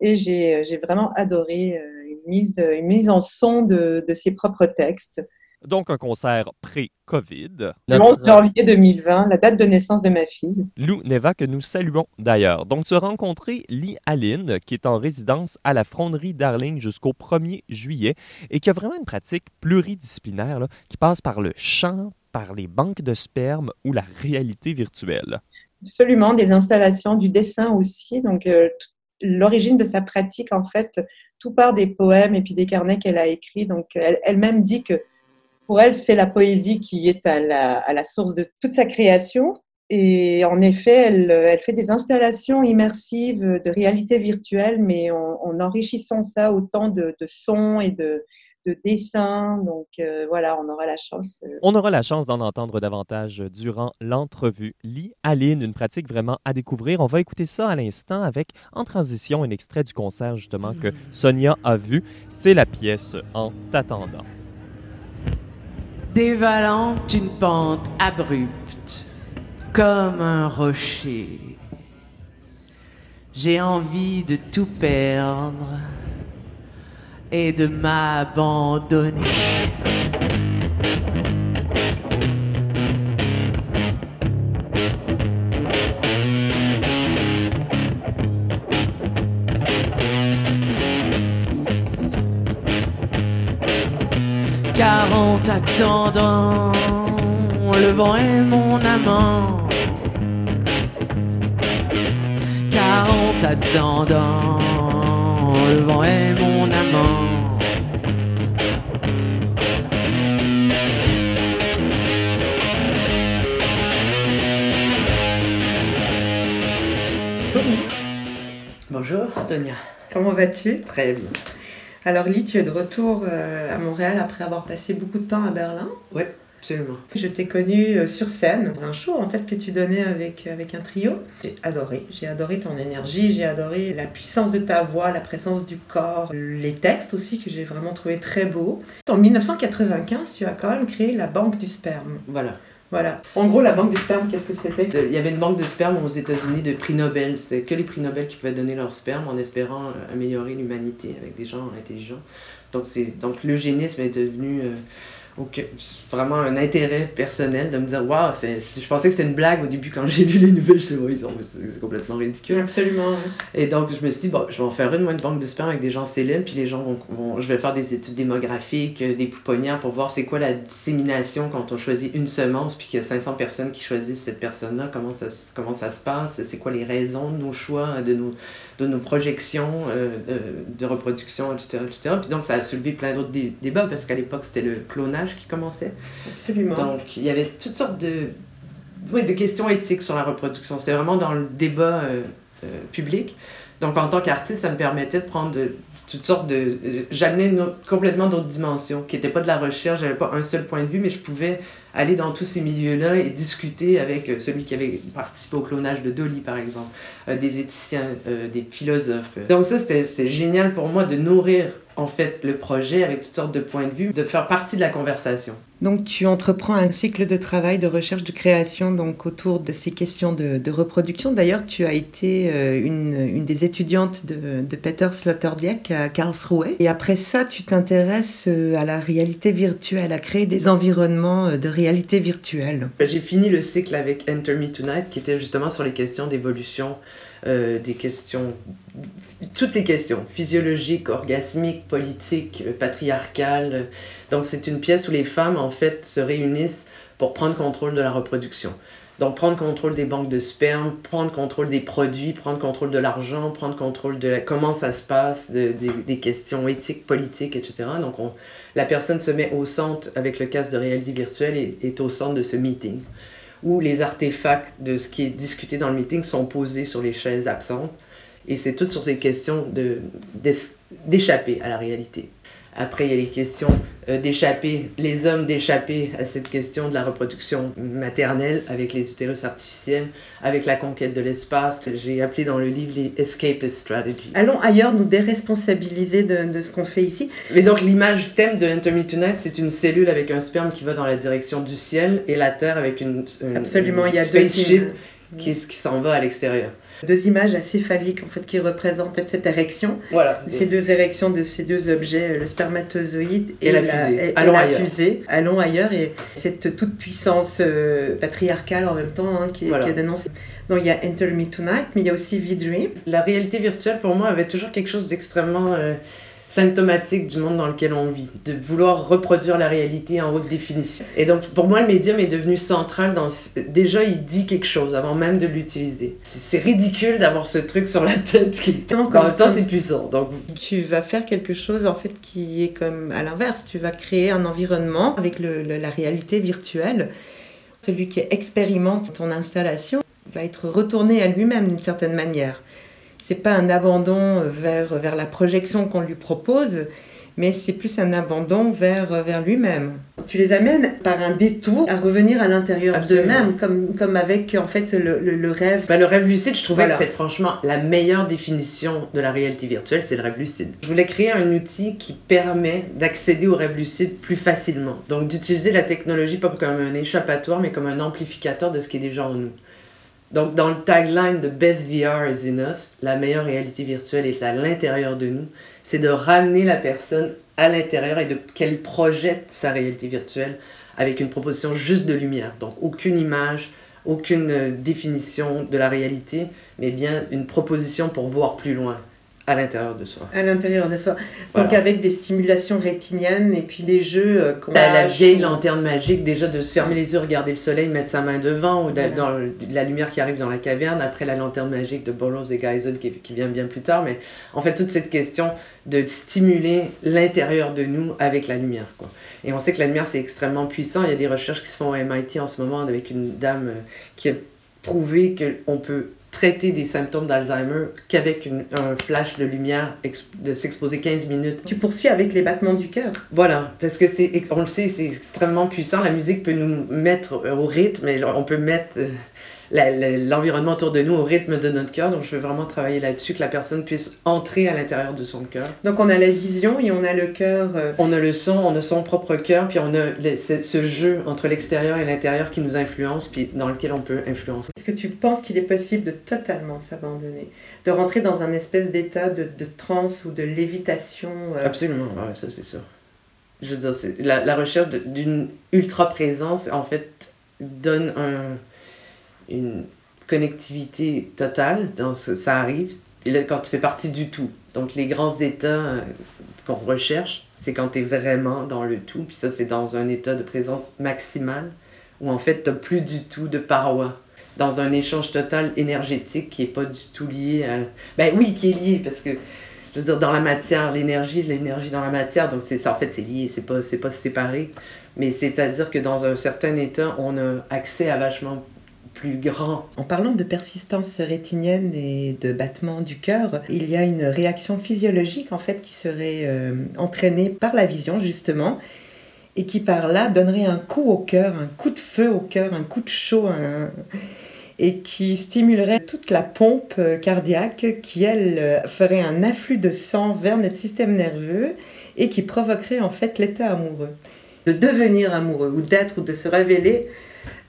Et j'ai vraiment adoré euh, une mise, une mise en son de, de ses propres textes. Donc, un concert pré-COVID. Le 11 janvier 2020, la date de naissance de ma fille. Lou Neva, que nous saluons d'ailleurs. Donc, tu as rencontré Lee Aline, qui est en résidence à la Fronderie Darling jusqu'au 1er juillet et qui a vraiment une pratique pluridisciplinaire qui passe par le chant, par les banques de sperme ou la réalité virtuelle. Absolument, des installations, du dessin aussi. Donc, euh, l'origine de sa pratique, en fait, tout part des poèmes et puis des carnets qu'elle a écrits. Donc, elle-même dit que pour elle, c'est la poésie qui est à la, source de toute sa création. Et en effet, elle, fait des installations immersives de réalité virtuelle, mais en, enrichissant ça autant de sons et de, de dessin. Donc euh, voilà, on aura la chance. Euh, on aura la chance d'en entendre davantage durant l'entrevue. Lee Aline, une pratique vraiment à découvrir. On va écouter ça à l'instant avec en transition un extrait du concert justement que Sonia a vu. C'est la pièce En t'attendant. Dévalant une pente abrupte comme un rocher. J'ai envie de tout perdre et de m'abandonner. Quarante attendants, le vent est mon amant. Quarante attendants, le vent est mon amant. Bonjour, Sonia. Comment vas-tu? Très bien. Alors Lee, tu es de retour euh, à Montréal après avoir passé beaucoup de temps à Berlin. Oui, absolument. Je t'ai connu euh, sur scène, un show en fait que tu donnais avec, avec un trio. J'ai adoré, j'ai adoré ton énergie, j'ai adoré la puissance de ta voix, la présence du corps, les textes aussi que j'ai vraiment trouvé très beaux. En 1995, tu as quand même créé la Banque du sperme. Voilà. Voilà. En gros, la Banque du sperme, qu'est-ce que c'était? Euh, Il y avait une banque de sperme aux États-Unis de prix Nobel. C'était que les prix Nobel qui pouvaient donner leur sperme en espérant euh, améliorer l'humanité avec des gens intelligents. Donc, donc l'eugénisme est devenu euh, aucun- vraiment un intérêt personnel de me dire Waouh, c'est, je pensais que c'était une blague au début quand j'ai lu les nouvelles. Je me c'est, complètement ridicule. Absolument. Et donc, je me suis dit, bon, je vais en faire une, moi, une banque de sperme avec des gens célèbres, puis les gens vont, vont- je vais faire des études démographiques, euh, des pouponnières pour voir c'est quoi la dissémination quand on choisit une semence, puis qu'il y a 500 personnes qui choisissent cette personne-là, comment ça, comment ça se passe, c'est quoi les raisons de nos choix, de nos, de nos projections euh, de, de reproduction, etc., etc. Puis donc, ça a soulevé plein d'autres dé- débats, parce qu'à l'époque, c'était le clonage qui commençait. Absolument. Donc, il y avait toutes sortes de, oui, de questions éthiques sur la reproduction. C'était vraiment dans le débat euh, euh, public. Donc, en tant qu'artiste, ça me permettait de prendre de- toutes sortes de. J'amenais complètement d'autres dimensions, qui n'étaient pas de la recherche, j'avais pas un seul point de vue, mais je pouvais aller dans tous ces milieux-là et discuter avec euh, celui qui avait participé au clonage de Dolly, par exemple, euh, des éthiciens, euh, des philosophes. Donc, ça, c'était génial pour moi de nourrir en fait le projet avec toutes sortes de points de vue, de faire partie de la conversation. Donc tu entreprends un cycle de travail, de recherche, de création donc autour de ces questions de, reproduction. D'ailleurs, tu as été euh, une, des étudiantes de, Peter Sloterdijk à Karlsruhe. Et après ça, tu t'intéresses euh, à la réalité virtuelle, à créer des environnements euh, de réalité virtuelle. J'ai fini le cycle avec Enter Me Tonight, qui était justement sur les questions d'évolution, des questions, toutes les questions, physiologiques, orgasmiques, politiques, patriarcales. Donc c'est une pièce où les femmes, en fait, se réunissent pour prendre contrôle de la reproduction. Donc prendre contrôle des banques de sperme, prendre contrôle des produits, prendre contrôle de l'argent, prendre contrôle de la- comment ça se passe, de- des- questions éthiques, politiques, etc. Donc on- la personne se met au centre avec le casque de réalité virtuelle et est au centre de ce meeting où les artefacts de ce qui est discuté dans le meeting sont posés sur les chaises absentes. Et c'est tout sur ces questions d'échapper à la réalité. Après, il y a les questions euh, d'échapper, les hommes d'échapper à cette question de la reproduction maternelle avec les utérus artificiels, avec la conquête de l'espace. J'ai appelé dans le livre les escapist strategies. Allons ailleurs nous déresponsabiliser de, de ce qu'on fait ici. Mais donc l'image thème de Me Tonight, c'est une cellule avec un sperme qui va dans la direction du ciel et la Terre avec une, une- Absolument, une il y a deux spaceship qui, qui s'en va à l'extérieur. Deux images assez phalliques en fait qui représentent cette érection. Voilà. Ces deux érections de ces deux objets, le spermatozoïde Et la fusée. et- et Allons la ailleurs. fusée. Allons ailleurs et cette toute puissance euh, patriarcale en même temps hein, qui, Voilà. qui est dénoncée. Donc il y a Enter Me Tonight, mais il y a aussi V-Dream. La réalité virtuelle, pour moi, avait toujours quelque chose d'extrêmement euh, symptomatique du monde dans lequel on vit, de vouloir reproduire la réalité en haute définition. Et donc, pour moi, le médium est devenu central dans... Déjà, il dit quelque chose avant même de l'utiliser. C'est ridicule d'avoir ce truc sur la tête qui... En même temps, c'est puissant. Donc, Tu vas faire quelque chose en fait qui est comme à l'inverse. Tu vas créer un environnement avec le- le- la réalité virtuelle. Celui qui expérimente ton installation va être retourné à lui-même d'une certaine manière. C'est pas un abandon vers, vers la projection qu'on lui propose, mais c'est plus un abandon vers, vers lui-même. Tu les amènes par un détour à revenir à l'intérieur d'eux-mêmes, comme, comme avec en fait le, le- le rêve. Ben, le rêve lucide, je trouvais Voilà. que c'était franchement la meilleure définition de la réalité virtuelle, c'est le rêve lucide. Je voulais créer un outil qui permet d'accéder au rêve lucide plus facilement. Donc d'utiliser la technologie pas comme un échappatoire, mais comme un amplificateur de ce qui est déjà en nous. Donc, dans le tagline de Best VR is in us, la meilleure réalité virtuelle est à l'intérieur de nous, c'est de ramener la personne à l'intérieur et de qu'elle projette sa réalité virtuelle avec une proposition juste de lumière. Donc, aucune image, aucune euh, définition de la réalité, mais bien une proposition pour voir plus loin à l'intérieur de soi. À l'intérieur de soi. Donc avec des stimulations rétiniennes et puis des jeux euh, qu'on la vieille lanterne magique, déjà de se fermer les yeux, regarder le soleil, mettre sa main devant, ou Voilà. dans le- la lumière qui arrive dans la caverne, après la lanterne magique de Burroughs et Geisen qui, qui vient bien plus tard. Mais en fait, toute cette question de stimuler l'intérieur de nous avec la lumière. Quoi. Et on sait que la lumière, c'est extrêmement puissant. Il y a des recherches qui se font au MIT en ce moment avec une dame euh, qui a prouvé qu'on peut traiter des symptômes d'Alzheimer qu'avec un flash de lumière, de s'exposer 15 minutes Tu poursuis avec les battements du cœur. voilà, parce que c'est, on le sait, c'est extrêmement puissant. La musique peut nous mettre euh, au rythme et on peut mettre euh, l'environnement autour de nous au rythme de notre cœur. Donc, je veux vraiment travailler là-dessus, que la personne puisse entrer à l'intérieur de son cœur. Donc on a la vision et on a le cœur. euh, On a le son, on a son propre cœur, puis on a ce jeu entre l'extérieur et l'intérieur qui nous influence, puis dans lequel on peut influencer. Que tu penses qu'il est possible de totalement s'abandonner, de rentrer dans un espèce d'état de, de transe ou de lévitation euh, Absolument, ça c'est sûr. Je veux dire, la, recherche d'une ultra-présence, en fait, donne un- une connectivité totale. Ça arrive. Et là, quand tu fais partie du tout. Donc, les grands états euh, qu'on recherche, c'est quand tu es vraiment dans le tout. Puis ça, c'est dans un état de présence maximale, où en fait, tu plus du tout de paroi. Dans un échange total énergétique qui est pas du tout lié à... Ben oui, qui est lié, parce que je veux dire, dans la matière, l'énergie, l'énergie dans la matière, donc c'est ça, en fait, c'est lié, c'est pas, pas séparé. Mais c'est-à-dire que dans un certain état, on a accès à vachement plus grand. En parlant de persistance rétinienne et de battement du cœur, il y a une réaction physiologique en fait qui serait euh, entraînée par la vision justement et qui par là donnerait un coup au cœur, un coup de feu au cœur, un coup de chaud un- et qui stimulerait toute la pompe euh, cardiaque qui elle euh, ferait un afflux de sang vers notre système nerveux et qui provoquerait en fait l'état amoureux. De devenir amoureux ou d'être ou de se révéler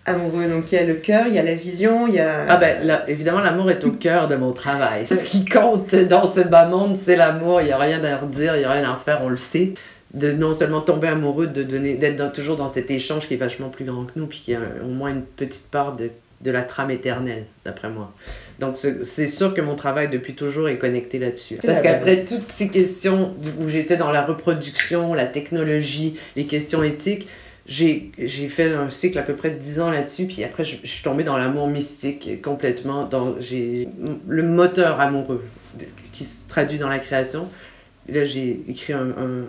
amoureux. Donc il y a le cœur, il y a la vision, il y a... Ah ben, là, évidemment, l'amour est au cœur de mon travail. Ce qui compte dans ce bas monde, c'est l'amour. Il n'y a rien à redire, il n'y a rien à faire, on le sait. De non seulement tomber amoureux, de donner, d'être toujours dans cet échange qui est vachement plus grand que nous, puis qui a au moins une petite part de, de la trame éternelle, d'après moi. Donc c'est sûr que mon travail depuis toujours est connecté là-dessus. Parce qu'après toutes ces questions où j'étais dans la reproduction, la technologie, les questions éthiques, j'ai fait un cycle à peu près de 10 ans là-dessus, puis après je, je suis tombée dans l'amour mystique complètement, dans le moteur amoureux qui se traduit dans la création. Et là j'ai écrit un, un-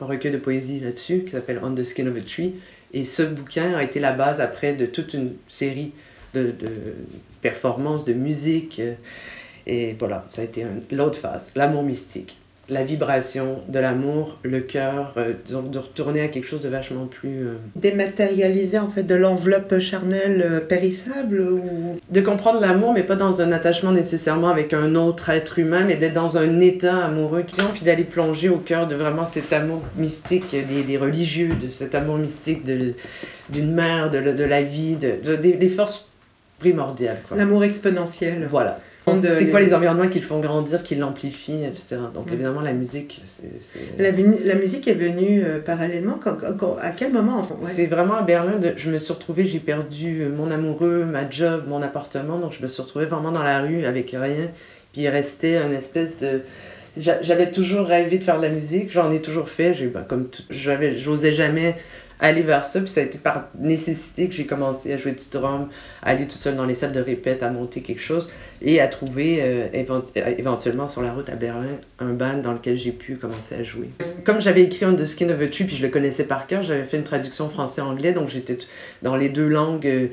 un recueil de poésie là-dessus qui s'appelle On the Skin of a Tree, et ce bouquin a été la base après de toute une série de, de performances, de musique, euh, et voilà, ça a été l'autre phase, l'amour mystique. La vibration de l'amour, le cœur, euh, de retourner à quelque chose de vachement plus... euh, Dématérialiser en fait de l'enveloppe charnelle euh, périssable ou... de comprendre l'amour, mais pas dans un attachement nécessairement avec un autre être humain, mais d'être dans un état amoureux, qui- puis d'aller plonger au cœur de vraiment cet amour mystique des, des religieux, de cet amour mystique d'une mère, de, la- de la vie, de, de- des, des forces primordiales. quoi. L'amour exponentiel. Voilà. C'est quoi les environnements qui le font grandir, qui l'amplifient, etc. Donc Mm. évidemment, la musique, c'est... La, musique est venue euh, parallèlement. quand- quand- à quel moment enfin, ouais. C'est vraiment à Berlin, de- je me suis retrouvée, j'ai perdu euh, mon amoureux, ma job, mon appartement, donc je me suis retrouvée vraiment dans la rue avec rien. Puis il restait une espèce de... j'a- J'avais toujours rêvé de faire de la musique, j'en ai toujours fait, ben, comme j'avais, j'osais jamais aller vers ça, puis ça a été par nécessité que j'ai commencé à jouer du drum, à aller tout seul dans les salles de répète, à monter quelque chose, et à trouver euh, euh, éventuellement sur la route à Berlin un band dans lequel j'ai pu commencer à jouer. Comme j'avais écrit On the Skin of a Tree, puis je le connaissais par cœur, j'avais fait une traduction français-anglais, donc j'étais dans les deux langues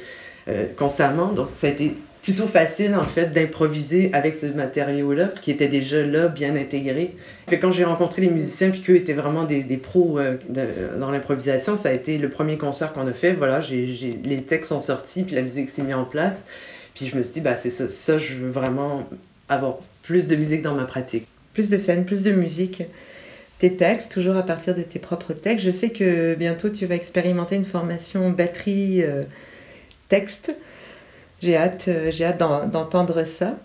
euh, constamment, donc ça a été plutôt facile en fait d'improviser avec ce matériau-là, qui était déjà là, bien intégré. Fait quand j'ai rencontré les musiciens, puis qu'eux étaient vraiment des, pros euh, dans l'improvisation, ça a été le premier concert qu'on a fait. Voilà, les textes sont sortis, puis la musique s'est mise en place. Puis je me suis dit, bah, c'est ça, ça, je veux vraiment avoir plus de musique dans ma pratique. Plus de scènes, plus de musique. Tes textes, toujours à partir de tes propres textes. Je sais que bientôt tu vas expérimenter une formation batterie euh, texte. J'ai hâte, euh, j'ai hâte d'en- d'entendre ça.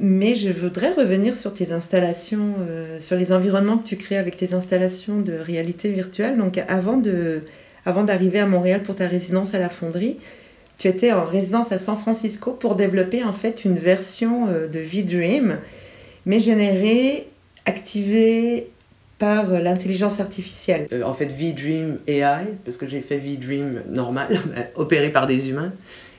Mais je voudrais revenir sur tes installations, euh, sur les environnements que tu crées avec tes installations de réalité virtuelle. Donc avant d'arriver à Montréal pour ta résidence à la fonderie, tu étais en résidence à San Francisco pour développer en fait une version euh, de V-Dream, mais générée, activée par l'intelligence artificielle. En fait, V-Dream AI, parce que j'ai fait V-Dream normal, opéré par des humains.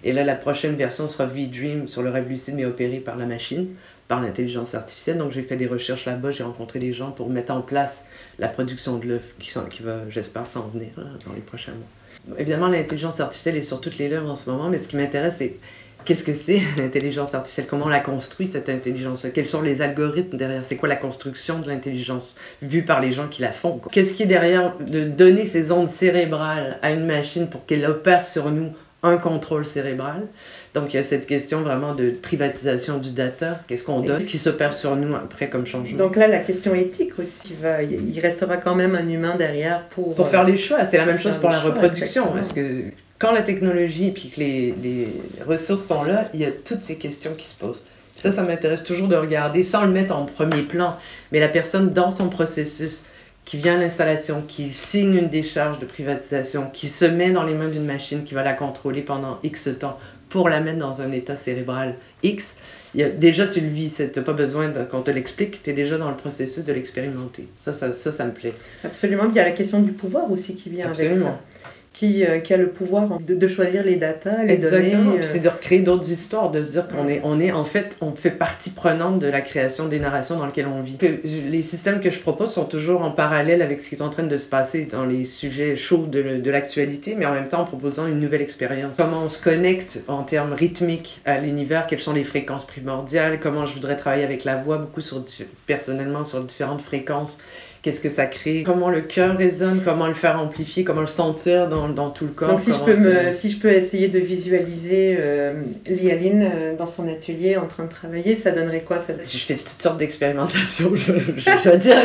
Et là, la prochaine version sera V-Dream sur le rêve lucide, mais opéré par la machine, par l'intelligence artificielle. Donc, j'ai fait des recherches là-bas, j'ai rencontré des gens pour mettre en place la production de l'œuvre qui, va, j'espère, s'en venir là, dans les prochains mois. Évidemment, l'intelligence artificielle est sur toutes les lèvres en ce moment, mais ce qui m'intéresse, c'est qu'est-ce que c'est l'intelligence artificielle? Comment on la construit, cette intelligence? Quels sont les algorithmes derrière? C'est quoi la construction de l'intelligence vue par les gens qui la font? Qu'est-ce qui est derrière de donner ces ondes cérébrales à une machine pour qu'elle opère sur nous un contrôle cérebral donc il y a cette question vraiment de privatisation du data. Qu'est-ce qu'on donne qui s'opère sur nous après comme changement? Donc là, la question éthique aussi, va, il restera quand même un humain derrière pour... Pour faire les choix, c'est la même chose pour la choix, reproduction. exactement. Parce que quand la technologie et que les, les ressources sont là, il y a toutes ces questions qui se posent. Ça, ça m'intéresse toujours de regarder sans le mettre en premier plan, mais la personne dans son processus qui vient à l'installation, qui signe une décharge de privatisation, qui se met dans les mains d'une machine qui va la contrôler pendant X temps pour la mettre dans un état cérébral X, il y a- déjà tu le vis, tu n'as pas besoin qu'on te l'explique, tu es déjà dans le processus de l'expérimenter. Ça, ça, ça, ça me plaît. Absolument, il y a la question du pouvoir aussi qui vient avec Absolument. ça. Qui, euh, qui a le pouvoir de, de choisir les datas, les Exactement. données. Euh, c'est de recréer d'autres histoires, de se dire qu'on est, on est, en fait, on fait partie prenante de la création des narrations dans lesquelles on vit. Les systèmes que je propose sont toujours en parallèle avec ce qui est en train de se passer dans les sujets chauds de, de l'actualité, mais en même temps en proposant une nouvelle expérience. Comment on se connecte en termes rythmiques à l'univers, quelles sont les fréquences primordiales, comment je voudrais travailler avec la voix, beaucoup sur, personnellement sur différentes fréquences. Qu'est-ce que ça crée Comment le cœur résonne Comment le faire amplifier Comment le sentir dans, dans tout le corps Donc si je, peux me, si je peux essayer de visualiser euh, Lialine euh, dans son atelier en train de travailler, ça donnerait quoi ça? Je fais toutes sortes d'expérimentations, je, je, je vais dire,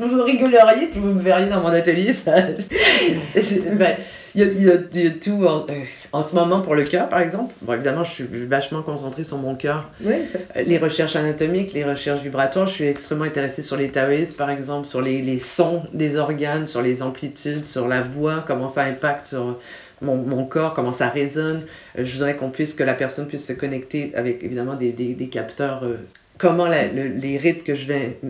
vous rigoleriez si vous me verriez dans mon atelier. ça- ben, Il y, a, il y a- tout en, euh, en ce moment pour le cœur, par exemple. Bon, évidemment, je suis vachement concentrée sur mon cœur. Oui, Euh, Les recherches anatomiques, les recherches vibratoires, je suis extrêmement intéressée sur les taoïstes, par exemple, sur les, les sons des organes, sur les amplitudes, sur la voix, comment ça impacte sur mon, mon corps, comment ça résonne. Euh, Je voudrais qu'on puisse, que la personne puisse se connecter avec évidemment des, des, des capteurs. euh, comment la- le- les rythmes que je vais euh,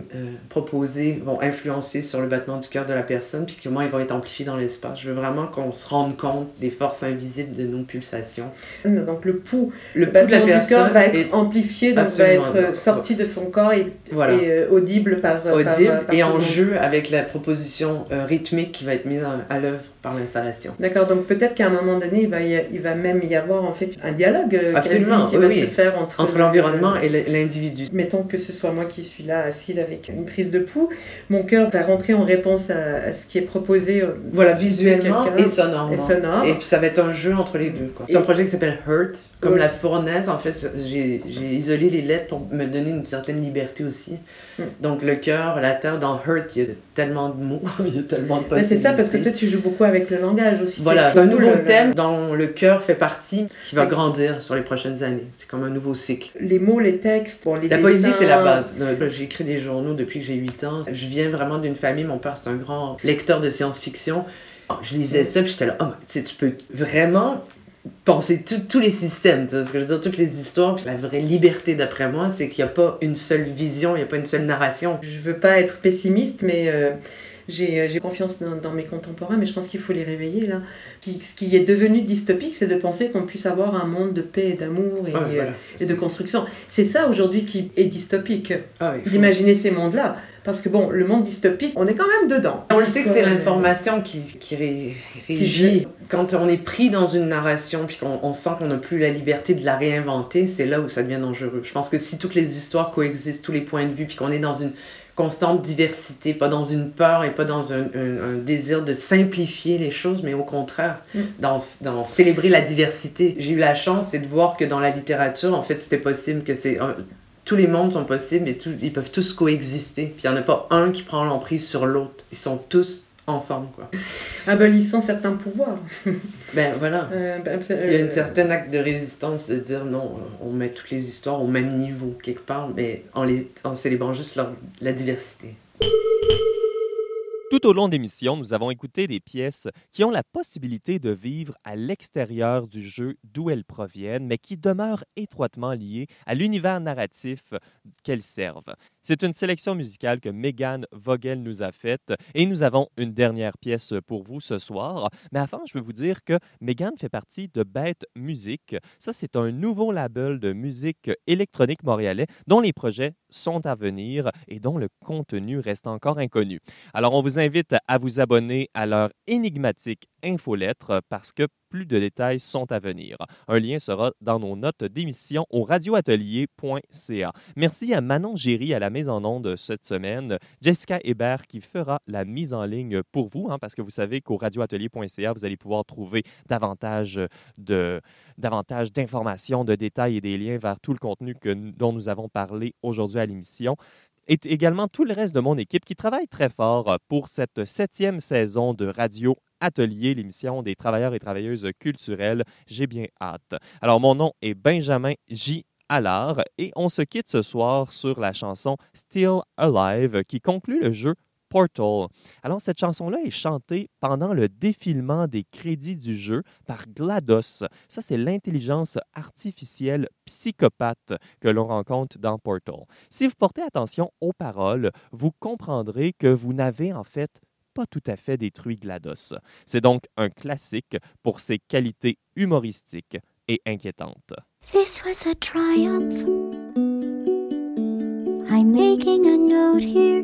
proposer vont influencer sur le battement du cœur de la personne, puis comment ils vont être amplifiés dans l'espace. Je veux vraiment qu'on se rende compte des forces invisibles de nos pulsations. donc le pouls, Le le pouls de la battement du corps va être amplifié, donc va être euh, sorti de son corps et, Voilà. et, euh, audible par, par- audible par et tout en jeu avec la proposition euh, rythmique qui va être mise à l'œuvre par l'installation. D'accord, donc peut-être qu'à un moment donné, il va, y il va même y avoir en fait un dialogue Absolument, qui va oui. se faire entre, Entre le- l'environnement et l'individu. Mettons que ce soit moi qui suis là assise avec une prise de pouls, mon cœur va rentrer en réponse à, à ce qui est proposé. euh, Voilà, visuellement et sonorement. Et sonore. Et puis ça va être un jeu entre les deux. C'est un projet qui s'appelle Hurt. Comme Oui. la fournaise, en fait, j'ai isolé les lettres pour me donner une certaine liberté aussi. Mm. Donc le cœur, la terre, dans Hurt, il y a tellement de mots, il y a tellement de Mais possibilités. c'est ça, parce que toi, tu joues beaucoup avec le langage aussi. Voilà, c'est un nouveau le- thème dont le cœur fait partie, qui va Oui. grandir sur les prochaines années. C'est comme un nouveau cycle. Les mots, les textes, bon, les La poésie, c'est la base. Écrit des journaux depuis que j'ai 8 ans. Je viens vraiment d'une famille, mon père, c'est un grand lecteur de science-fiction. Je lisais ça, puis j'étais là, oh, tu sais, tu peux vraiment penser tous les systèmes, tu vois ce que je veux dire, toutes les histoires. La vraie liberté, d'après moi, c'est qu'il n'y a pas une seule vision, il n'y a pas une seule narration. Je veux pas être pessimiste, mais euh, j'ai j'ai confiance dans, dans mes contemporains, mais je pense qu'il faut les réveiller là. Qui- ce qui est devenu dystopique, c'est de penser qu'on puisse avoir un monde de paix et d'amour et, Ah, voilà. et de construction. C'est ça aujourd'hui qui est dystopique, Ah, faut- d'imaginer ces mondes-là. Parce que bon, le monde dystopique, on est quand même dedans. On le sait que c'est l'information qui, qui ré- régit. Quand on est pris dans une narration puis qu'on on sent qu'on n'a plus la liberté de la réinventer, c'est là où ça devient dangereux. Je pense que si toutes les histoires coexistent, tous les points de vue, puis qu'on est dans une constante diversité, pas dans une peur et pas dans un, un- un désir de simplifier les choses, mais au contraire, Mm. dans, dans célébrer la diversité. J'ai eu la chance c'est de voir que dans la littérature, en fait, c'était possible que c'est tous les mondes sont possibles et tout- ils peuvent tous coexister. Puis il n'y en a pas un qui prend l'emprise sur l'autre. Ils sont tous ensemble, quoi. Abolissant certains pouvoirs. Ben voilà. Euh, bah, Il y a euh, une certaine acte de résistance de dire non, on met toutes les histoires au même niveau quelque part, mais en, les, en célébrant juste leur- la diversité. Tout au long de l'émission, nous avons écouté des pièces qui ont la possibilité de vivre à l'extérieur du jeu d'où elles proviennent, mais qui demeurent étroitement liées à l'univers narratif qu'elles servent. C'est une sélection musicale que Megan Vogel nous a faite et nous avons une dernière pièce pour vous ce soir. Mais avant, je veux vous dire que Megan fait partie de Bête Musique. Ça, c'est un nouveau label de musique électronique montréalais dont les projets sont à venir et dont le contenu reste encore inconnu. Alors, on vous invite à vous abonner à leur énigmatique infolettre parce que plus de détails sont à venir. Un lien sera dans nos notes d'émission au radioatelier.ca. Merci à Manon Géry à la mise en onde cette semaine, Jessica Hébert qui fera la mise en ligne pour vous, hein, parce que vous savez qu'au radioatelier.ca, vous allez pouvoir trouver davantage d'informations, de détails et des liens vers tout le contenu dont nous avons parlé aujourd'hui à l'émission et également tout le reste de mon équipe qui travaille très fort pour cette septième saison de Radio Atelier, l'émission des travailleurs et travailleuses culturelles. J'ai bien hâte. Alors, mon nom est Benjamin J. Allard et on se quitte ce soir sur la chanson Still Alive qui conclut le jeu Portal. Alors, cette chanson-là est chantée pendant le défilement des crédits du jeu par GLaDOS. Ça, c'est l'intelligence artificielle psychopathe que l'on rencontre dans Portal. Si vous portez attention aux paroles, vous comprendrez que vous n'avez en fait pas tout à fait détruit GLaDOS. C'est donc un classique pour ses qualités humoristiques et inquiétantes. This was a triumph. I'm making a note here,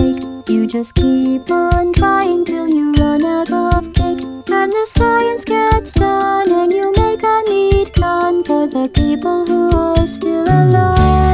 You just keep on trying till you run out of cake. And the science gets done, and you make a neat gun for the people who are still alive.